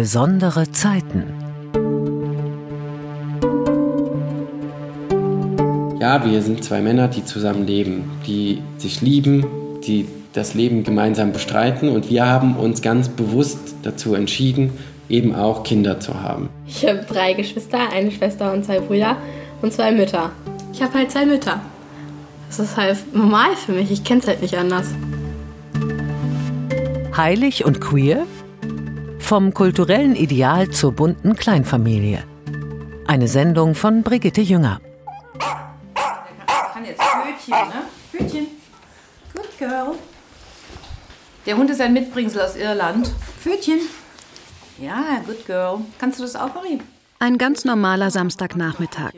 Besondere Zeiten. Ja, wir sind zwei Männer, die zusammen leben, die sich lieben, die das Leben gemeinsam bestreiten und wir haben uns ganz bewusst dazu entschieden, eben auch Kinder zu haben. Ich habe drei Geschwister, eine Schwester und zwei Brüder und zwei Mütter. Ich habe halt zwei Mütter. Das ist halt normal für mich, ich kenne es halt nicht anders. Heilig und queer? Vom kulturellen Ideal zur bunten Kleinfamilie. Eine Sendung von Brigitte Jünger. kann jetzt Pfötchen, ne? Pfötchen. Good girl. Der Hund ist ein Mitbringsel aus Irland. Pfötchen. Ja, good girl. Kannst du das auch, Marie? Ein ganz normaler Samstagnachmittag.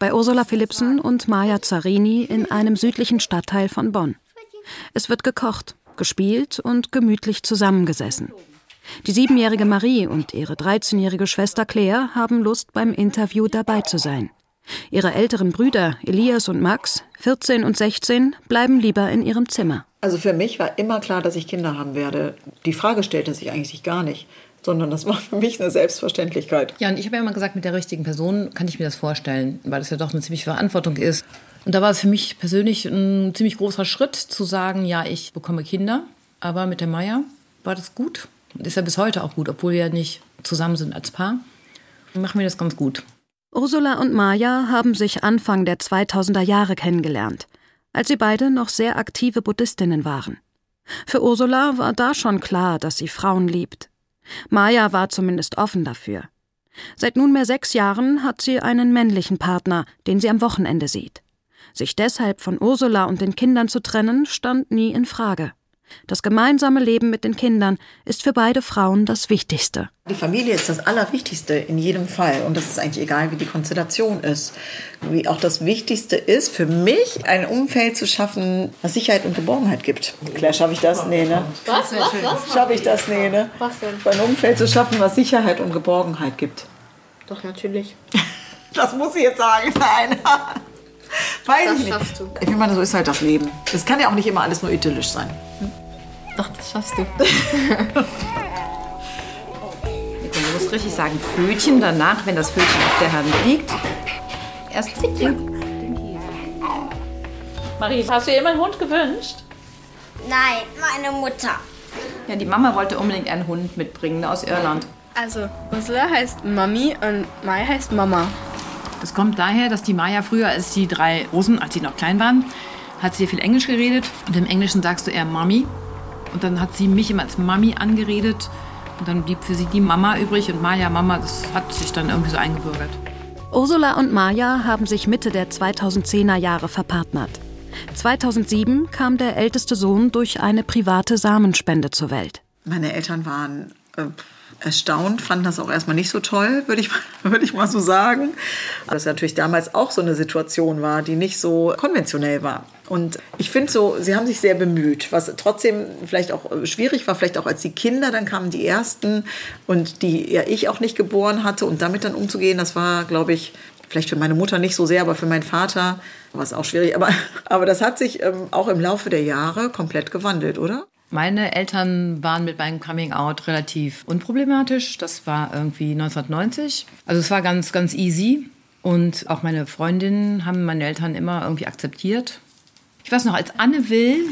Bei Ursula Philipsen und Maja Zarini in einem südlichen Stadtteil von Bonn. Es wird gekocht gespielt und gemütlich zusammengesessen. Die siebenjährige Marie und ihre 13-jährige Schwester Claire haben Lust, beim Interview dabei zu sein. Ihre älteren Brüder Elias und Max, 14 und 16, bleiben lieber in ihrem Zimmer. Also für mich war immer klar, dass ich Kinder haben werde. Die Frage stellte sich eigentlich gar nicht, sondern das war für mich eine Selbstverständlichkeit. Ja, und ich habe ja immer gesagt, mit der richtigen Person kann ich mir das vorstellen, weil das ja doch eine ziemliche Verantwortung ist. Und da war es für mich persönlich ein ziemlich großer Schritt zu sagen, ja, ich bekomme Kinder. Aber mit der Maya war das gut. Ist ja bis heute auch gut, obwohl wir ja nicht zusammen sind als Paar. Machen wir das ganz gut. Ursula und Maya haben sich Anfang der 2000er Jahre kennengelernt, als sie beide noch sehr aktive Buddhistinnen waren. Für Ursula war da schon klar, dass sie Frauen liebt. Maya war zumindest offen dafür. Seit nunmehr sechs Jahren hat sie einen männlichen Partner, den sie am Wochenende sieht. Sich deshalb von Ursula und den Kindern zu trennen, stand nie in Frage. Das gemeinsame Leben mit den Kindern ist für beide Frauen das Wichtigste. Die Familie ist das Allerwichtigste in jedem Fall. Und das ist eigentlich egal, wie die Konstellation ist. Wie auch das Wichtigste ist, für mich ein Umfeld zu schaffen, was Sicherheit und Geborgenheit gibt. Claire, schaffe ich das? Nee, ne? Was? Was? Was? Schaffe ich das? Nee, ne? Was denn? Ein Umfeld zu schaffen, was Sicherheit und Geborgenheit gibt. Doch, natürlich. Das muss ich jetzt sagen. Nein. Weiß Das ich nicht. schaffst du. Ich meine, so ist halt das Leben. Es kann ja auch nicht immer alles nur idyllisch sein. Doch, das schaffst du. Du musst richtig sagen, Pfötchen. Danach, wenn das Pfötchen auf der Hand liegt, erst Marie, hast du dir immer einen Hund gewünscht? Nein, meine Mutter. Ja, die Mama wollte unbedingt einen Hund mitbringen aus Irland. Also, Ursula heißt Mami und Mai heißt Mama. Das kommt daher, dass die Maya früher, als die drei Rosen, als sie noch klein waren, hat sie viel Englisch geredet. Und im Englischen sagst du eher Mami. Und dann hat sie mich immer als Mami angeredet. Und dann blieb für sie die Mama übrig. Und Maya, Mama, das hat sich dann irgendwie so eingebürgert. Ursula und Maja haben sich Mitte der 2010er Jahre verpartnert. 2007 kam der älteste Sohn durch eine private Samenspende zur Welt. Meine Eltern waren äh, erstaunt, fanden das auch erstmal nicht so toll, würde ich, würde ich mal so sagen. Aber es natürlich damals auch so eine Situation war, die nicht so konventionell war. Und ich finde so, sie haben sich sehr bemüht, was trotzdem vielleicht auch schwierig war, vielleicht auch als die Kinder, dann kamen die ersten und die ja ich auch nicht geboren hatte und damit dann umzugehen, das war, glaube ich, vielleicht für meine Mutter nicht so sehr, aber für meinen Vater war es auch schwierig. Aber, aber das hat sich ähm, auch im Laufe der Jahre komplett gewandelt, oder? Meine Eltern waren mit meinem Coming Out relativ unproblematisch. Das war irgendwie 1990. Also es war ganz, ganz easy. Und auch meine Freundinnen haben meine Eltern immer irgendwie akzeptiert. Ich weiß noch, als Anne Will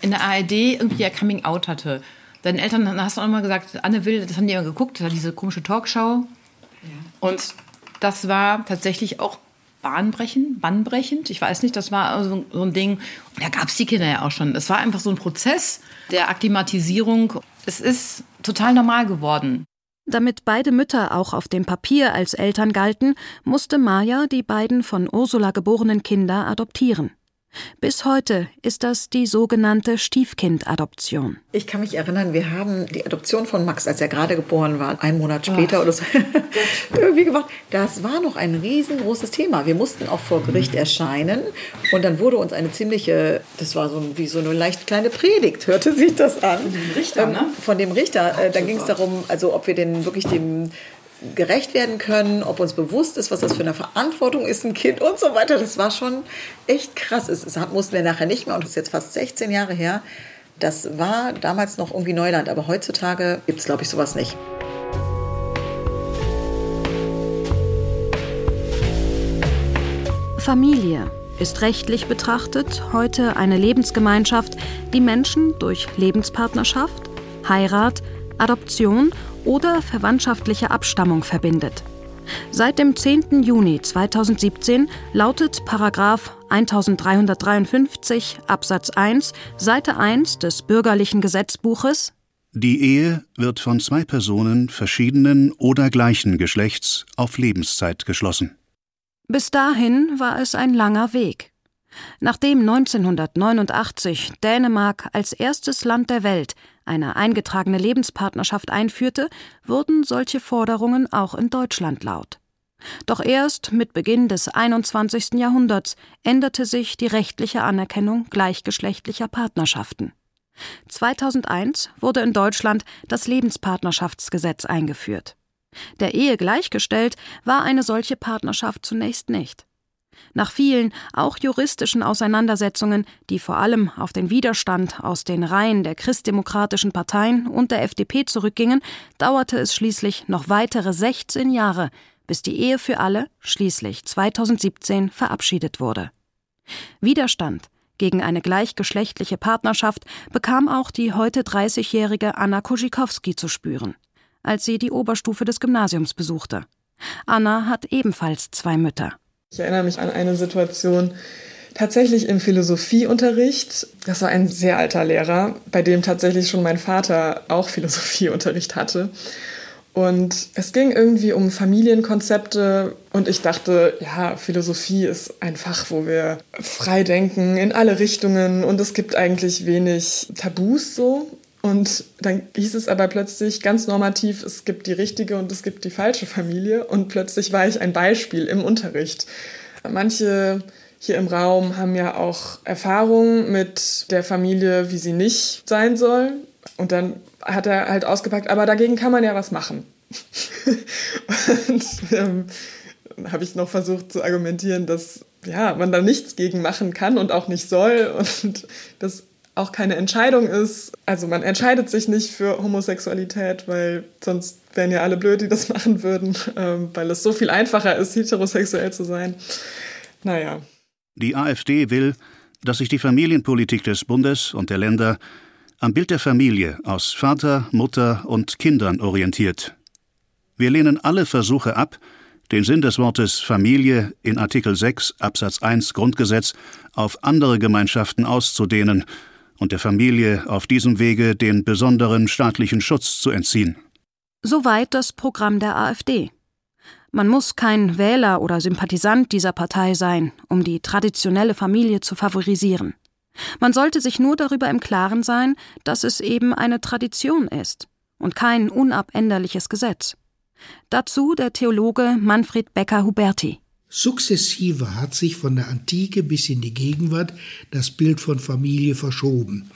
in der ARD irgendwie ihr Coming Out hatte, deinen Eltern dann hast du auch immer gesagt, Anne Will, das haben die immer geguckt, das war diese komische Talkshow. Und das war tatsächlich auch bahnbrechend, bannbrechend. Ich weiß nicht, das war so, so ein Ding. Und da gab es die Kinder ja auch schon. Es war einfach so ein Prozess der Akklimatisierung. Es ist total normal geworden. Damit beide Mütter auch auf dem Papier als Eltern galten, musste Maja die beiden von Ursula geborenen Kinder adoptieren. Bis heute ist das die sogenannte Stiefkindadoption. Ich kann mich erinnern, wir haben die Adoption von Max, als er gerade geboren war, einen Monat später oder so, irgendwie gemacht. Das war noch ein riesengroßes Thema. Wir mussten auch vor Gericht erscheinen und dann wurde uns eine ziemliche, das war so wie so eine leicht kleine Predigt, hörte sich das an. Von dem Richter, ne? Von dem Richter. Äh, Dann ging es darum, also ob wir denn wirklich dem gerecht werden können, ob uns bewusst ist, was das für eine Verantwortung ist, ein Kind und so weiter. Das war schon echt krass. Es, es mussten wir nachher nicht mehr und das ist jetzt fast 16 Jahre her. Das war damals noch irgendwie Neuland, aber heutzutage gibt es, glaube ich, sowas nicht. Familie ist rechtlich betrachtet heute eine Lebensgemeinschaft, die Menschen durch Lebenspartnerschaft, Heirat, Adoption und oder verwandtschaftliche Abstammung verbindet. Seit dem 10. Juni 2017 lautet Paragraf 1353 Absatz 1 Seite 1 des bürgerlichen Gesetzbuches Die Ehe wird von zwei Personen verschiedenen oder gleichen Geschlechts auf Lebenszeit geschlossen. Bis dahin war es ein langer Weg. Nachdem 1989 Dänemark als erstes Land der Welt eine eingetragene Lebenspartnerschaft einführte, wurden solche Forderungen auch in Deutschland laut. Doch erst mit Beginn des 21. Jahrhunderts änderte sich die rechtliche Anerkennung gleichgeschlechtlicher Partnerschaften. 2001 wurde in Deutschland das Lebenspartnerschaftsgesetz eingeführt. Der Ehe gleichgestellt war eine solche Partnerschaft zunächst nicht. Nach vielen, auch juristischen Auseinandersetzungen, die vor allem auf den Widerstand aus den Reihen der christdemokratischen Parteien und der FDP zurückgingen, dauerte es schließlich noch weitere 16 Jahre, bis die Ehe für alle schließlich 2017 verabschiedet wurde. Widerstand gegen eine gleichgeschlechtliche Partnerschaft bekam auch die heute 30-jährige Anna Koschikowski zu spüren als sie die Oberstufe des Gymnasiums besuchte. Anna hat ebenfalls zwei Mütter. Ich erinnere mich an eine Situation, tatsächlich im Philosophieunterricht. Das war ein sehr alter Lehrer, bei dem tatsächlich schon mein Vater auch Philosophieunterricht hatte. Und es ging irgendwie um Familienkonzepte und ich dachte, ja, Philosophie ist ein Fach, wo wir frei denken in alle Richtungen und es gibt eigentlich wenig Tabus so. Und dann hieß es aber plötzlich ganz normativ, es gibt die richtige und es gibt die falsche Familie. Und plötzlich war ich ein Beispiel im Unterricht. Manche hier im Raum haben ja auch Erfahrungen mit der Familie, wie sie nicht sein soll. Und dann hat er halt ausgepackt, aber dagegen kann man ja was machen. und ähm, habe ich noch versucht zu argumentieren, dass ja, man da nichts gegen machen kann und auch nicht soll und das auch keine Entscheidung ist. Also man entscheidet sich nicht für Homosexualität, weil sonst wären ja alle blöd, die das machen würden, ähm, weil es so viel einfacher ist, heterosexuell zu sein. Naja. Die AfD will, dass sich die Familienpolitik des Bundes und der Länder am Bild der Familie aus Vater, Mutter und Kindern orientiert. Wir lehnen alle Versuche ab, den Sinn des Wortes Familie in Artikel 6 Absatz 1 Grundgesetz auf andere Gemeinschaften auszudehnen und der Familie auf diesem Wege den besonderen staatlichen Schutz zu entziehen. Soweit das Programm der AfD. Man muss kein Wähler oder Sympathisant dieser Partei sein, um die traditionelle Familie zu favorisieren. Man sollte sich nur darüber im Klaren sein, dass es eben eine Tradition ist und kein unabänderliches Gesetz. Dazu der Theologe Manfred Becker-Huberti. Sukzessive hat sich von der Antike bis in die Gegenwart das Bild von Familie verschoben.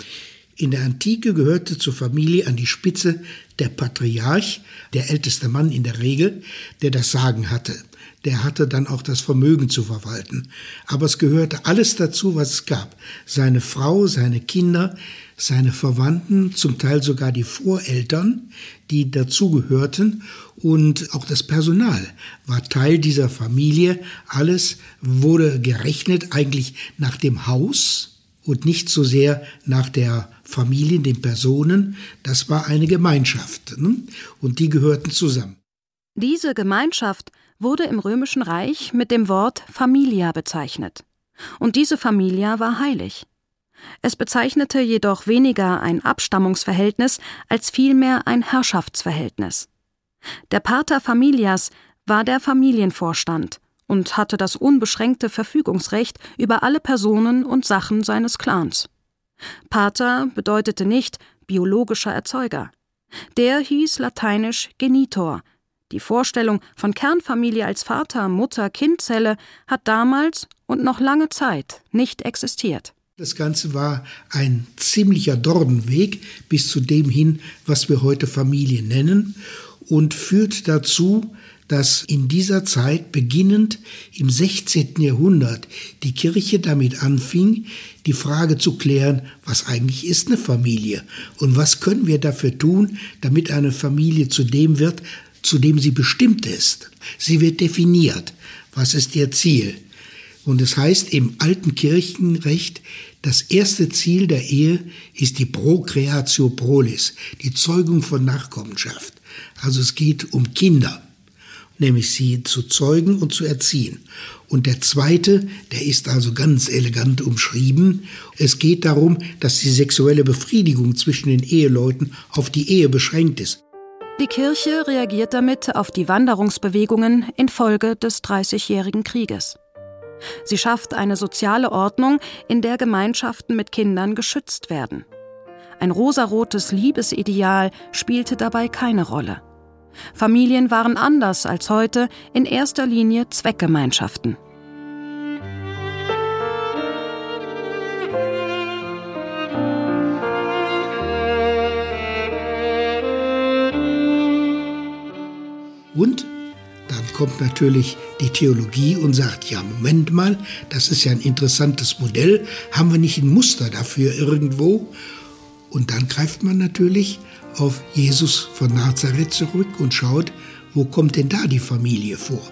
In der Antike gehörte zur Familie an die Spitze der Patriarch, der älteste Mann in der Regel, der das Sagen hatte. Der hatte dann auch das Vermögen zu verwalten. Aber es gehörte alles dazu, was es gab. Seine Frau, seine Kinder, seine Verwandten, zum Teil sogar die Voreltern, die dazugehörten und auch das Personal war Teil dieser Familie. Alles wurde gerechnet eigentlich nach dem Haus und nicht so sehr nach der Familie, den Personen. Das war eine Gemeinschaft ne? und die gehörten zusammen. Diese Gemeinschaft wurde im Römischen Reich mit dem Wort Familia bezeichnet. Und diese Familia war heilig. Es bezeichnete jedoch weniger ein Abstammungsverhältnis als vielmehr ein Herrschaftsverhältnis. Der Pater Familias war der Familienvorstand und hatte das unbeschränkte Verfügungsrecht über alle Personen und Sachen seines Clans. Pater bedeutete nicht biologischer Erzeuger. Der hieß lateinisch Genitor. Die Vorstellung von Kernfamilie als Vater, Mutter, Kindzelle hat damals und noch lange Zeit nicht existiert. Das Ganze war ein ziemlicher Dornenweg bis zu dem hin, was wir heute Familie nennen und führt dazu, dass in dieser Zeit, beginnend im 16. Jahrhundert, die Kirche damit anfing, die Frage zu klären, was eigentlich ist eine Familie und was können wir dafür tun, damit eine Familie zu dem wird, zu dem sie bestimmt ist. Sie wird definiert. Was ist ihr Ziel? Und es heißt im alten Kirchenrecht, das erste Ziel der Ehe ist die Procreatio prolis, die Zeugung von Nachkommenschaft. Also es geht um Kinder, nämlich sie zu zeugen und zu erziehen. Und der zweite, der ist also ganz elegant umschrieben. Es geht darum, dass die sexuelle Befriedigung zwischen den Eheleuten auf die Ehe beschränkt ist. Die Kirche reagiert damit auf die Wanderungsbewegungen infolge des Dreißigjährigen Krieges. Sie schafft eine soziale Ordnung, in der Gemeinschaften mit Kindern geschützt werden. Ein rosarotes Liebesideal spielte dabei keine Rolle. Familien waren anders als heute in erster Linie Zweckgemeinschaften. Und dann kommt natürlich die Theologie und sagt, ja, Moment mal, das ist ja ein interessantes Modell, haben wir nicht ein Muster dafür irgendwo? Und dann greift man natürlich auf Jesus von Nazareth zurück und schaut, wo kommt denn da die Familie vor?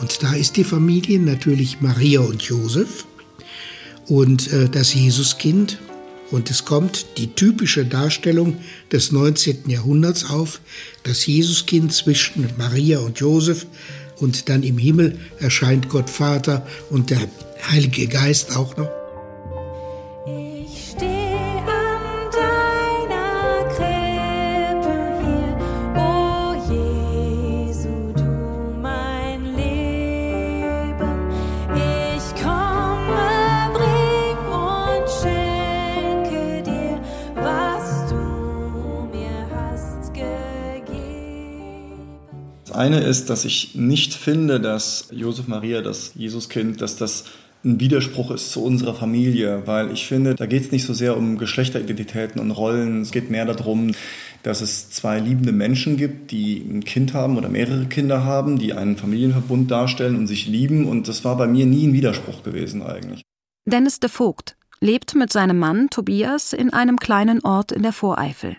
Und da ist die Familie natürlich Maria und Josef und äh, das Jesuskind und es kommt die typische Darstellung des 19. Jahrhunderts auf, das Jesuskind zwischen Maria und Josef und dann im Himmel erscheint Gott Vater und der Heilige Geist auch noch. Eine ist, dass ich nicht finde, dass Josef Maria, das Jesuskind, dass das ein Widerspruch ist zu unserer Familie, weil ich finde, da geht es nicht so sehr um Geschlechteridentitäten und Rollen. Es geht mehr darum, dass es zwei liebende Menschen gibt, die ein Kind haben oder mehrere Kinder haben, die einen Familienverbund darstellen und sich lieben. Und das war bei mir nie ein Widerspruch gewesen eigentlich. Dennis de Vogt lebt mit seinem Mann Tobias in einem kleinen Ort in der Voreifel.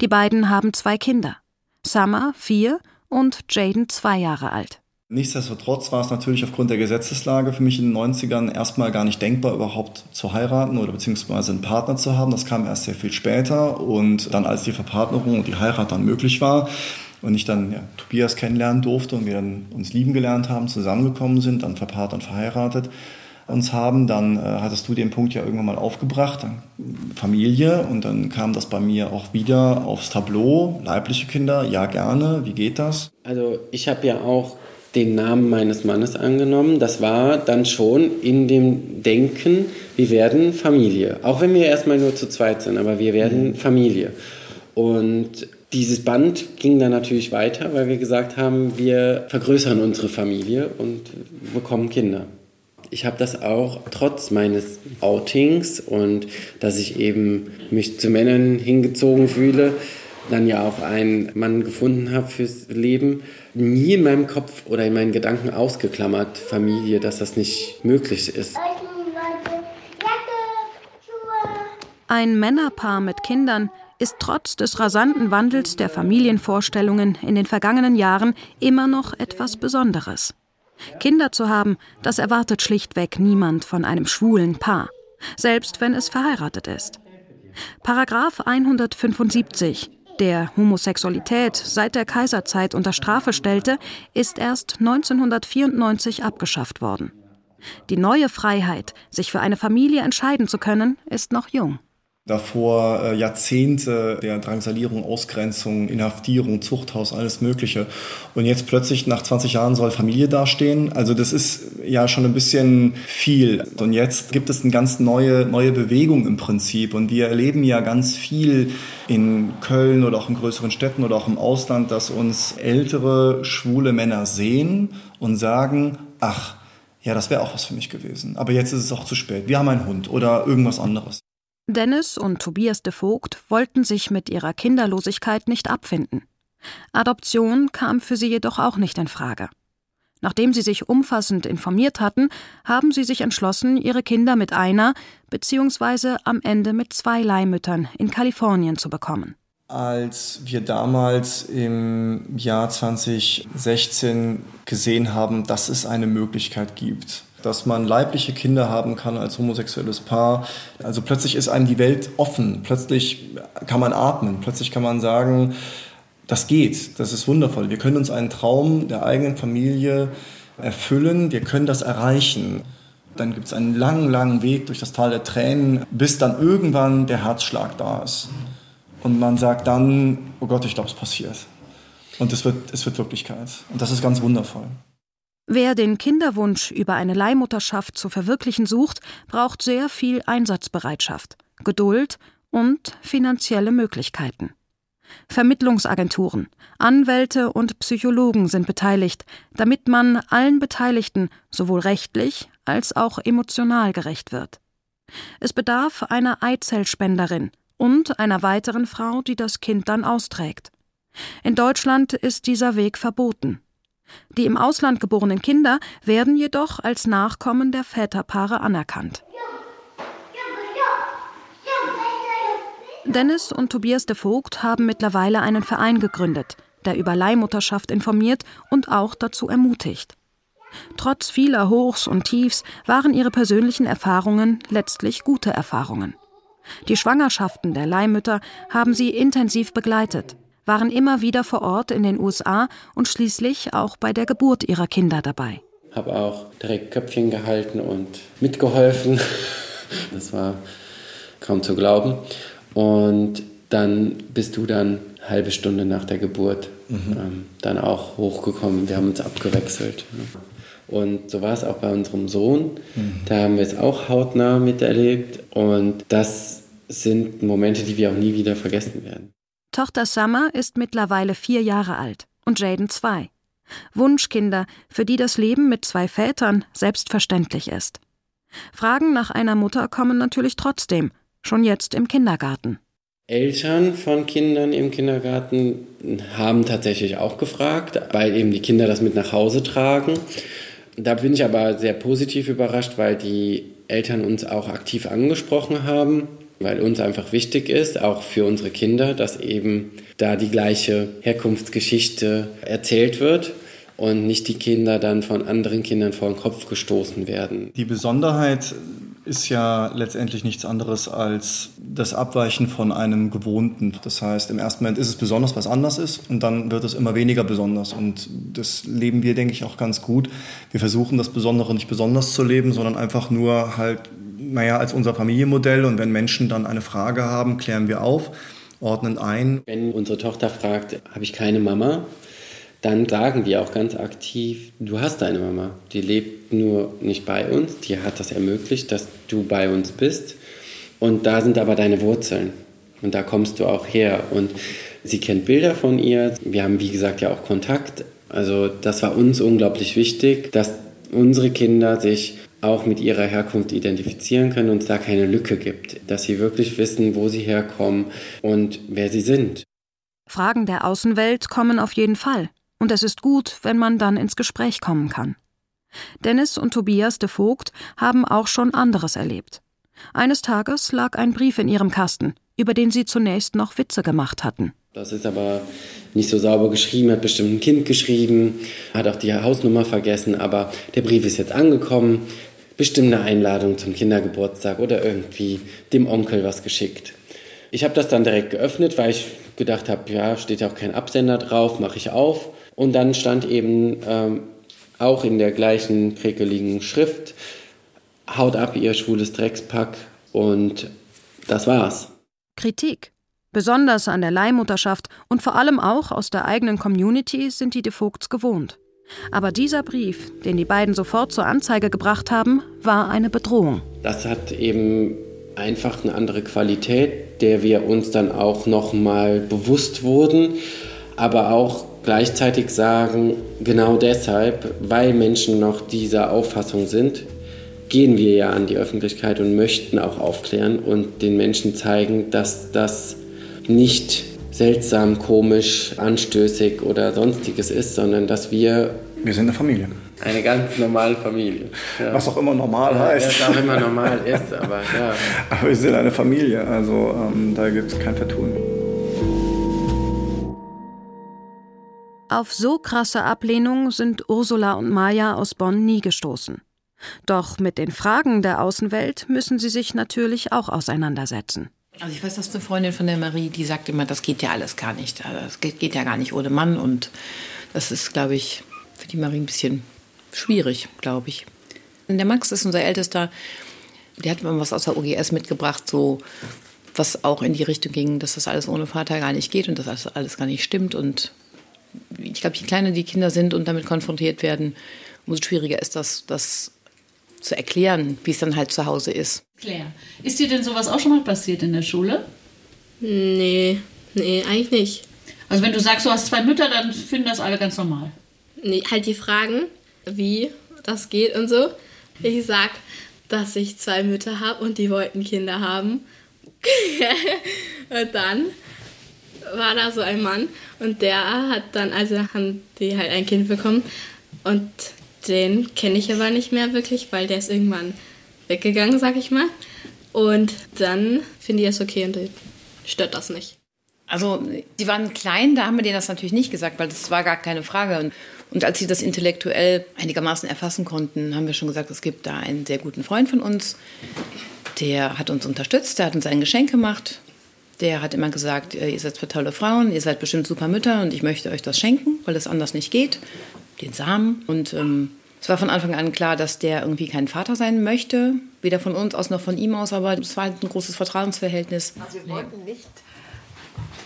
Die beiden haben zwei Kinder. Summer, vier, und Jaden zwei Jahre alt. Nichtsdestotrotz war es natürlich aufgrund der Gesetzeslage für mich in den 90ern erstmal gar nicht denkbar, überhaupt zu heiraten oder beziehungsweise einen Partner zu haben. Das kam erst sehr viel später und dann, als die Verpartnerung und die Heirat dann möglich war und ich dann ja, Tobias kennenlernen durfte und wir dann uns lieben gelernt haben, zusammengekommen sind, dann verpartnert und verheiratet, uns haben, dann äh, hattest du den Punkt ja irgendwann mal aufgebracht, Familie und dann kam das bei mir auch wieder aufs Tableau, leibliche Kinder, ja gerne, wie geht das? Also ich habe ja auch den Namen meines Mannes angenommen. Das war dann schon in dem Denken, wir werden Familie. Auch wenn wir erstmal nur zu zweit sind, aber wir werden mhm. Familie. Und dieses Band ging dann natürlich weiter, weil wir gesagt haben, wir vergrößern unsere Familie und bekommen Kinder ich habe das auch trotz meines Outings und dass ich eben mich zu Männern hingezogen fühle, dann ja auch einen Mann gefunden habe fürs Leben, nie in meinem Kopf oder in meinen Gedanken ausgeklammert, Familie, dass das nicht möglich ist. Ein Männerpaar mit Kindern ist trotz des rasanten Wandels der Familienvorstellungen in den vergangenen Jahren immer noch etwas Besonderes. Kinder zu haben, das erwartet schlichtweg niemand von einem schwulen Paar, selbst wenn es verheiratet ist. Paragraph 175, der Homosexualität seit der Kaiserzeit unter Strafe stellte, ist erst 1994 abgeschafft worden. Die neue Freiheit, sich für eine Familie entscheiden zu können, ist noch jung. Davor äh, Jahrzehnte der Drangsalierung, Ausgrenzung, Inhaftierung, Zuchthaus, alles Mögliche. Und jetzt plötzlich nach 20 Jahren soll Familie dastehen. Also das ist ja schon ein bisschen viel. Und jetzt gibt es eine ganz neue, neue Bewegung im Prinzip. Und wir erleben ja ganz viel in Köln oder auch in größeren Städten oder auch im Ausland, dass uns ältere, schwule Männer sehen und sagen, ach, ja, das wäre auch was für mich gewesen. Aber jetzt ist es auch zu spät. Wir haben einen Hund oder irgendwas anderes. Dennis und Tobias de Vogt wollten sich mit ihrer Kinderlosigkeit nicht abfinden. Adoption kam für sie jedoch auch nicht in Frage. Nachdem sie sich umfassend informiert hatten, haben sie sich entschlossen, ihre Kinder mit einer bzw. am Ende mit zwei Leihmüttern in Kalifornien zu bekommen. Als wir damals im Jahr 2016 gesehen haben, dass es eine Möglichkeit gibt, dass man leibliche Kinder haben kann als homosexuelles Paar. Also plötzlich ist einem die Welt offen, plötzlich kann man atmen, plötzlich kann man sagen, das geht, das ist wundervoll. Wir können uns einen Traum der eigenen Familie erfüllen, wir können das erreichen. Dann gibt es einen langen, langen Weg durch das Tal der Tränen, bis dann irgendwann der Herzschlag da ist. Und man sagt dann, oh Gott, ich glaube, es passiert. Und es wird, es wird Wirklichkeit. Und das ist ganz wundervoll. Wer den Kinderwunsch über eine Leihmutterschaft zu verwirklichen sucht, braucht sehr viel Einsatzbereitschaft, Geduld und finanzielle Möglichkeiten. Vermittlungsagenturen, Anwälte und Psychologen sind beteiligt, damit man allen Beteiligten sowohl rechtlich als auch emotional gerecht wird. Es bedarf einer Eizellspenderin und einer weiteren Frau, die das Kind dann austrägt. In Deutschland ist dieser Weg verboten. Die im Ausland geborenen Kinder werden jedoch als Nachkommen der Väterpaare anerkannt. Dennis und Tobias de Vogt haben mittlerweile einen Verein gegründet, der über Leihmutterschaft informiert und auch dazu ermutigt. Trotz vieler Hochs und Tiefs waren ihre persönlichen Erfahrungen letztlich gute Erfahrungen. Die Schwangerschaften der Leihmütter haben sie intensiv begleitet waren immer wieder vor Ort in den USA und schließlich auch bei der Geburt ihrer Kinder dabei. Habe auch direkt Köpfchen gehalten und mitgeholfen. Das war kaum zu glauben. Und dann bist du dann eine halbe Stunde nach der Geburt mhm. ähm, dann auch hochgekommen. Wir haben uns abgewechselt. Ne? Und so war es auch bei unserem Sohn. Mhm. Da haben wir es auch hautnah miterlebt. Und das sind Momente, die wir auch nie wieder vergessen werden. Tochter Summer ist mittlerweile vier Jahre alt und Jaden zwei. Wunschkinder, für die das Leben mit zwei Vätern selbstverständlich ist. Fragen nach einer Mutter kommen natürlich trotzdem, schon jetzt im Kindergarten. Eltern von Kindern im Kindergarten haben tatsächlich auch gefragt, weil eben die Kinder das mit nach Hause tragen. Da bin ich aber sehr positiv überrascht, weil die Eltern uns auch aktiv angesprochen haben weil uns einfach wichtig ist, auch für unsere Kinder, dass eben da die gleiche Herkunftsgeschichte erzählt wird und nicht die Kinder dann von anderen Kindern vor den Kopf gestoßen werden. Die Besonderheit ist ja letztendlich nichts anderes als das Abweichen von einem Gewohnten. Das heißt, im ersten Moment ist es besonders, was anders ist, und dann wird es immer weniger besonders. Und das leben wir, denke ich, auch ganz gut. Wir versuchen das Besondere nicht besonders zu leben, sondern einfach nur halt naja, als unser Familienmodell. Und wenn Menschen dann eine Frage haben, klären wir auf, ordnen ein. Wenn unsere Tochter fragt, habe ich keine Mama, dann sagen wir auch ganz aktiv, du hast eine Mama. Die lebt nur nicht bei uns, die hat das ermöglicht, dass du bei uns bist. Und da sind aber deine Wurzeln. Und da kommst du auch her. Und sie kennt Bilder von ihr. Wir haben, wie gesagt, ja auch Kontakt. Also das war uns unglaublich wichtig, dass unsere Kinder sich auch mit ihrer Herkunft identifizieren können und es da keine Lücke gibt, dass sie wirklich wissen, wo sie herkommen und wer sie sind. Fragen der Außenwelt kommen auf jeden Fall. Und es ist gut, wenn man dann ins Gespräch kommen kann. Dennis und Tobias de Vogt haben auch schon anderes erlebt. Eines Tages lag ein Brief in ihrem Kasten, über den sie zunächst noch Witze gemacht hatten. Das ist aber nicht so sauber geschrieben, hat bestimmt ein Kind geschrieben, hat auch die Hausnummer vergessen, aber der Brief ist jetzt angekommen bestimmt eine Einladung zum Kindergeburtstag oder irgendwie dem Onkel was geschickt. Ich habe das dann direkt geöffnet, weil ich gedacht habe, ja, steht ja auch kein Absender drauf, mache ich auf. Und dann stand eben ähm, auch in der gleichen krekeligen Schrift, haut ab, ihr schwules Dreckspack. Und das war's. Kritik. Besonders an der Leihmutterschaft und vor allem auch aus der eigenen Community sind die Defogts gewohnt. Aber dieser Brief, den die beiden sofort zur Anzeige gebracht haben, war eine Bedrohung. Das hat eben einfach eine andere Qualität, der wir uns dann auch noch mal bewusst wurden, aber auch gleichzeitig sagen, genau deshalb, weil Menschen noch dieser Auffassung sind, gehen wir ja an die Öffentlichkeit und möchten auch aufklären und den Menschen zeigen, dass das nicht seltsam, komisch, anstößig oder sonstiges ist, sondern dass wir. Wir sind eine Familie. Eine ganz normale Familie. Ja. Was auch immer normal ja, heißt. Was auch immer normal ist, aber ja. Aber wir sind eine Familie, also ähm, da gibt es kein Vertun. Auf so krasse Ablehnung sind Ursula und Maja aus Bonn nie gestoßen. Doch mit den Fragen der Außenwelt müssen sie sich natürlich auch auseinandersetzen. Also ich weiß, dass eine Freundin von der Marie, die sagt immer, das geht ja alles gar nicht. Also das geht, ja gar nicht ohne Mann. Und das ist, glaube ich, für die Marie ein bisschen schwierig, glaube ich. Und der Max ist unser Ältester. Der hat mal was aus der OGS mitgebracht, so was auch in die Richtung ging, dass das alles ohne Vater gar nicht geht und dass das alles gar nicht stimmt. Und ich glaube, je kleiner die Kinder sind und damit konfrontiert werden, umso schwieriger ist das, das zu erklären, wie es dann halt zu Hause ist. Claire, ist dir denn sowas auch schon mal passiert in der Schule? Nee, nee, eigentlich nicht. Also wenn du sagst, du hast zwei Mütter, dann finden das alle ganz normal. Nee, halt die Fragen, wie das geht und so. Ich sag, dass ich zwei Mütter habe und die wollten Kinder haben. und dann war da so ein Mann und der hat dann, also haben die halt ein Kind bekommen und den kenne ich aber nicht mehr wirklich, weil der ist irgendwann weggegangen, sag ich mal. Und dann finde ich es okay und stört das nicht. Also, die waren klein, da haben wir denen das natürlich nicht gesagt, weil das war gar keine Frage. Und, und als sie das intellektuell einigermaßen erfassen konnten, haben wir schon gesagt, es gibt da einen sehr guten Freund von uns, der hat uns unterstützt, der hat uns ein Geschenk gemacht. Der hat immer gesagt, ihr seid zwei tolle Frauen, ihr seid bestimmt super Mütter und ich möchte euch das schenken, weil es anders nicht geht den Samen. Und ähm, es war von Anfang an klar, dass der irgendwie kein Vater sein möchte, weder von uns aus noch von ihm aus, aber es war halt ein großes Vertrauensverhältnis. Also wir wollten nicht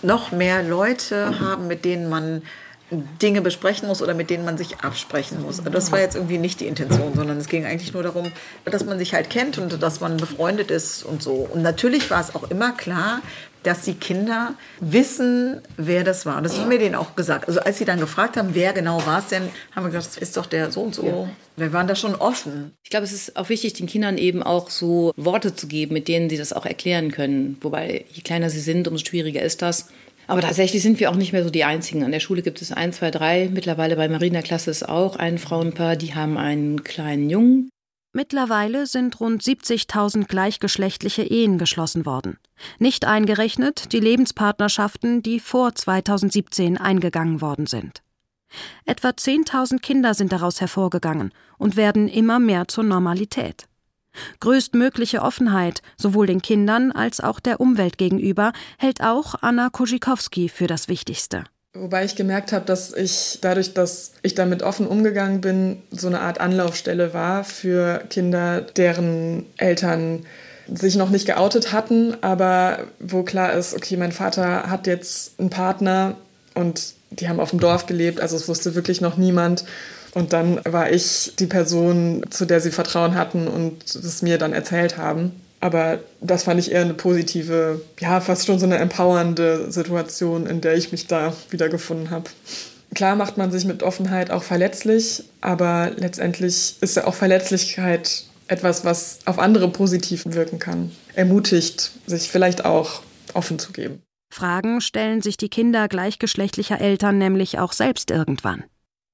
noch mehr Leute haben, mit denen man Dinge besprechen muss oder mit denen man sich absprechen muss. Also das war jetzt irgendwie nicht die Intention, sondern es ging eigentlich nur darum, dass man sich halt kennt und dass man befreundet ist und so. Und natürlich war es auch immer klar, dass die Kinder wissen, wer das war. Das haben wir denen auch gesagt. Also als sie dann gefragt haben, wer genau war es denn, haben wir gesagt, das ist doch der so und so. Ja. Wir waren da schon offen. Ich glaube, es ist auch wichtig, den Kindern eben auch so Worte zu geben, mit denen sie das auch erklären können. Wobei, je kleiner sie sind, umso schwieriger ist das. Aber tatsächlich sind wir auch nicht mehr so die Einzigen. An der Schule gibt es ein, zwei, drei. Mittlerweile bei Marina Klasse ist auch ein Frauenpaar, die haben einen kleinen Jungen. Mittlerweile sind rund 70.000 gleichgeschlechtliche Ehen geschlossen worden. Nicht eingerechnet die Lebenspartnerschaften, die vor 2017 eingegangen worden sind. Etwa 10.000 Kinder sind daraus hervorgegangen und werden immer mehr zur Normalität. Größtmögliche Offenheit sowohl den Kindern als auch der Umwelt gegenüber hält auch Anna Koschikowski für das Wichtigste. Wobei ich gemerkt habe, dass ich dadurch, dass ich damit offen umgegangen bin, so eine Art Anlaufstelle war für Kinder, deren Eltern sich noch nicht geoutet hatten, aber wo klar ist, okay, mein Vater hat jetzt einen Partner und die haben auf dem Dorf gelebt, also es wusste wirklich noch niemand. Und dann war ich die Person, zu der sie Vertrauen hatten und es mir dann erzählt haben. Aber das fand ich eher eine positive, ja, fast schon so eine empowernde Situation, in der ich mich da wiedergefunden habe. Klar macht man sich mit Offenheit auch verletzlich, aber letztendlich ist ja auch Verletzlichkeit etwas, was auf andere positiv wirken kann. Ermutigt, sich vielleicht auch offen zu geben. Fragen stellen sich die Kinder gleichgeschlechtlicher Eltern nämlich auch selbst irgendwann.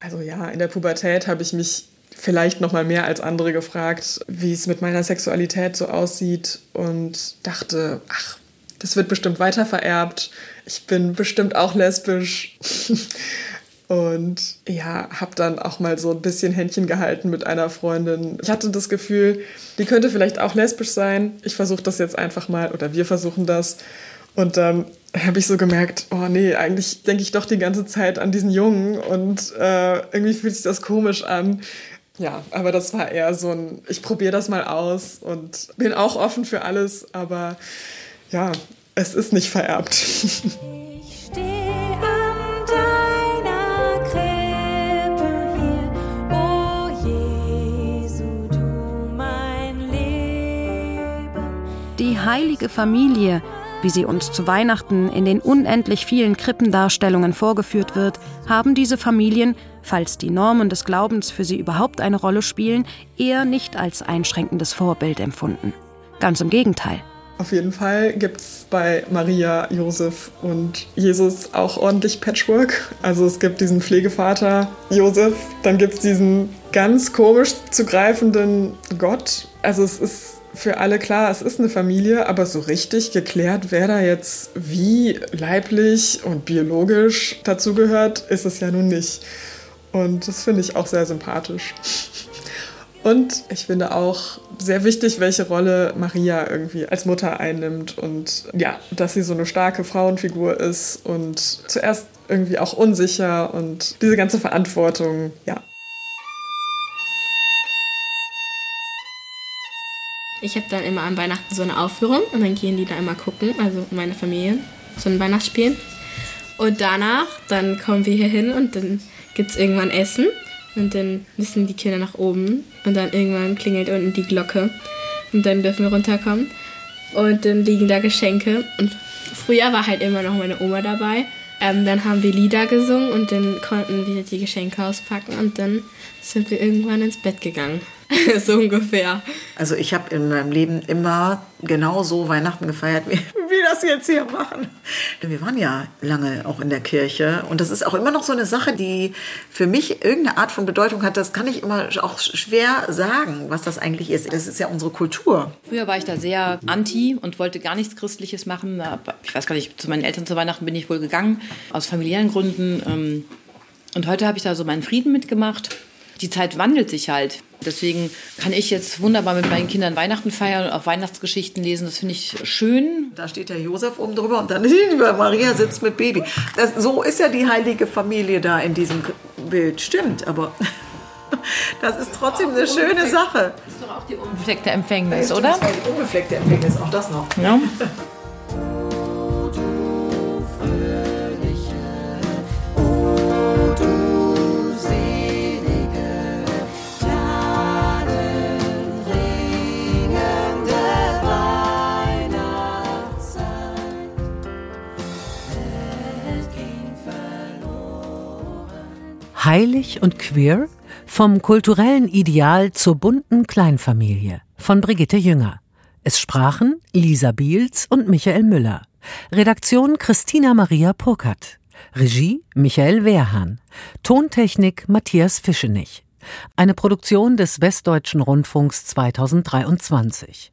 Also ja, in der Pubertät habe ich mich vielleicht noch mal mehr als andere gefragt, wie es mit meiner Sexualität so aussieht und dachte, ach, das wird bestimmt weiter vererbt. Ich bin bestimmt auch lesbisch. und ja, habe dann auch mal so ein bisschen Händchen gehalten mit einer Freundin. Ich hatte das Gefühl, die könnte vielleicht auch lesbisch sein. Ich versuche das jetzt einfach mal oder wir versuchen das. Und dann habe ich so gemerkt, oh nee, eigentlich denke ich doch die ganze Zeit an diesen Jungen und äh, irgendwie fühlt sich das komisch an. Ja, aber das war eher so ein, ich probiere das mal aus und bin auch offen für alles, aber ja, es ist nicht vererbt. Ich stehe an deiner Krippe hier, oh Jesu, du mein Leben. Die heilige Familie wie sie uns zu Weihnachten in den unendlich vielen Krippendarstellungen vorgeführt wird, haben diese Familien, falls die Normen des Glaubens für sie überhaupt eine Rolle spielen, eher nicht als einschränkendes Vorbild empfunden. Ganz im Gegenteil. Auf jeden Fall gibt es bei Maria, Josef und Jesus auch ordentlich Patchwork. Also es gibt diesen Pflegevater Josef, dann gibt es diesen ganz komisch zu greifenden Gott. Also es ist für alle klar, es ist eine Familie, aber so richtig geklärt, wer da jetzt wie leiblich und biologisch dazugehört, ist es ja nun nicht. Und das finde ich auch sehr sympathisch. Und ich finde auch sehr wichtig, welche Rolle Maria irgendwie als Mutter einnimmt und ja, dass sie so eine starke Frauenfigur ist und zuerst irgendwie auch unsicher und diese ganze Verantwortung, ja. Ich habe dann immer an Weihnachten so eine Aufführung und dann gehen die da immer gucken, also meine Familie, so ein Weihnachtsspiel. Und danach, dann kommen wir hier hin und dann gibt es irgendwann Essen und dann müssen die Kinder nach oben und dann irgendwann klingelt unten die Glocke und dann dürfen wir runterkommen. Und dann liegen da Geschenke. Und früher war halt immer noch meine Oma dabei. Ähm, dann haben wir Lieder gesungen und dann konnten wir die Geschenke auspacken und dann sind wir irgendwann ins Bett gegangen. so ungefähr. Also ich habe in meinem Leben immer genau so Weihnachten gefeiert, wie wir das jetzt hier machen. Wir waren ja lange auch in der Kirche und das ist auch immer noch so eine Sache, die für mich irgendeine Art von Bedeutung hat. Das kann ich immer auch schwer sagen, was das eigentlich ist. Das ist ja unsere Kultur. Früher war ich da sehr anti und wollte gar nichts Christliches machen. Ich weiß gar nicht, zu meinen Eltern zu Weihnachten bin ich wohl gegangen, aus familiären Gründen. Ähm, und heute habe ich da so meinen Frieden mitgemacht die Zeit wandelt sich halt. Deswegen kann ich jetzt wunderbar mit meinen Kindern Weihnachten feiern und auch Weihnachtsgeschichten lesen. Das finde ich schön. Da steht der Josef oben drüber und dann Maria sitzt mit Baby. Das, so ist ja die heilige Familie da in diesem Bild. Stimmt, aber das ist trotzdem eine schöne Sache. Das ist doch auch die unbefleckte Empfängnis, oder? Die unbefleckte Empfängnis, auch das noch. Ja. Heilig und queer vom kulturellen Ideal zur bunten Kleinfamilie von Brigitte Jünger. Es sprachen Lisa Biels und Michael Müller. Redaktion Christina Maria Purkert. Regie Michael Wehrhahn. Tontechnik Matthias Fischenich. Eine Produktion des Westdeutschen Rundfunks 2023.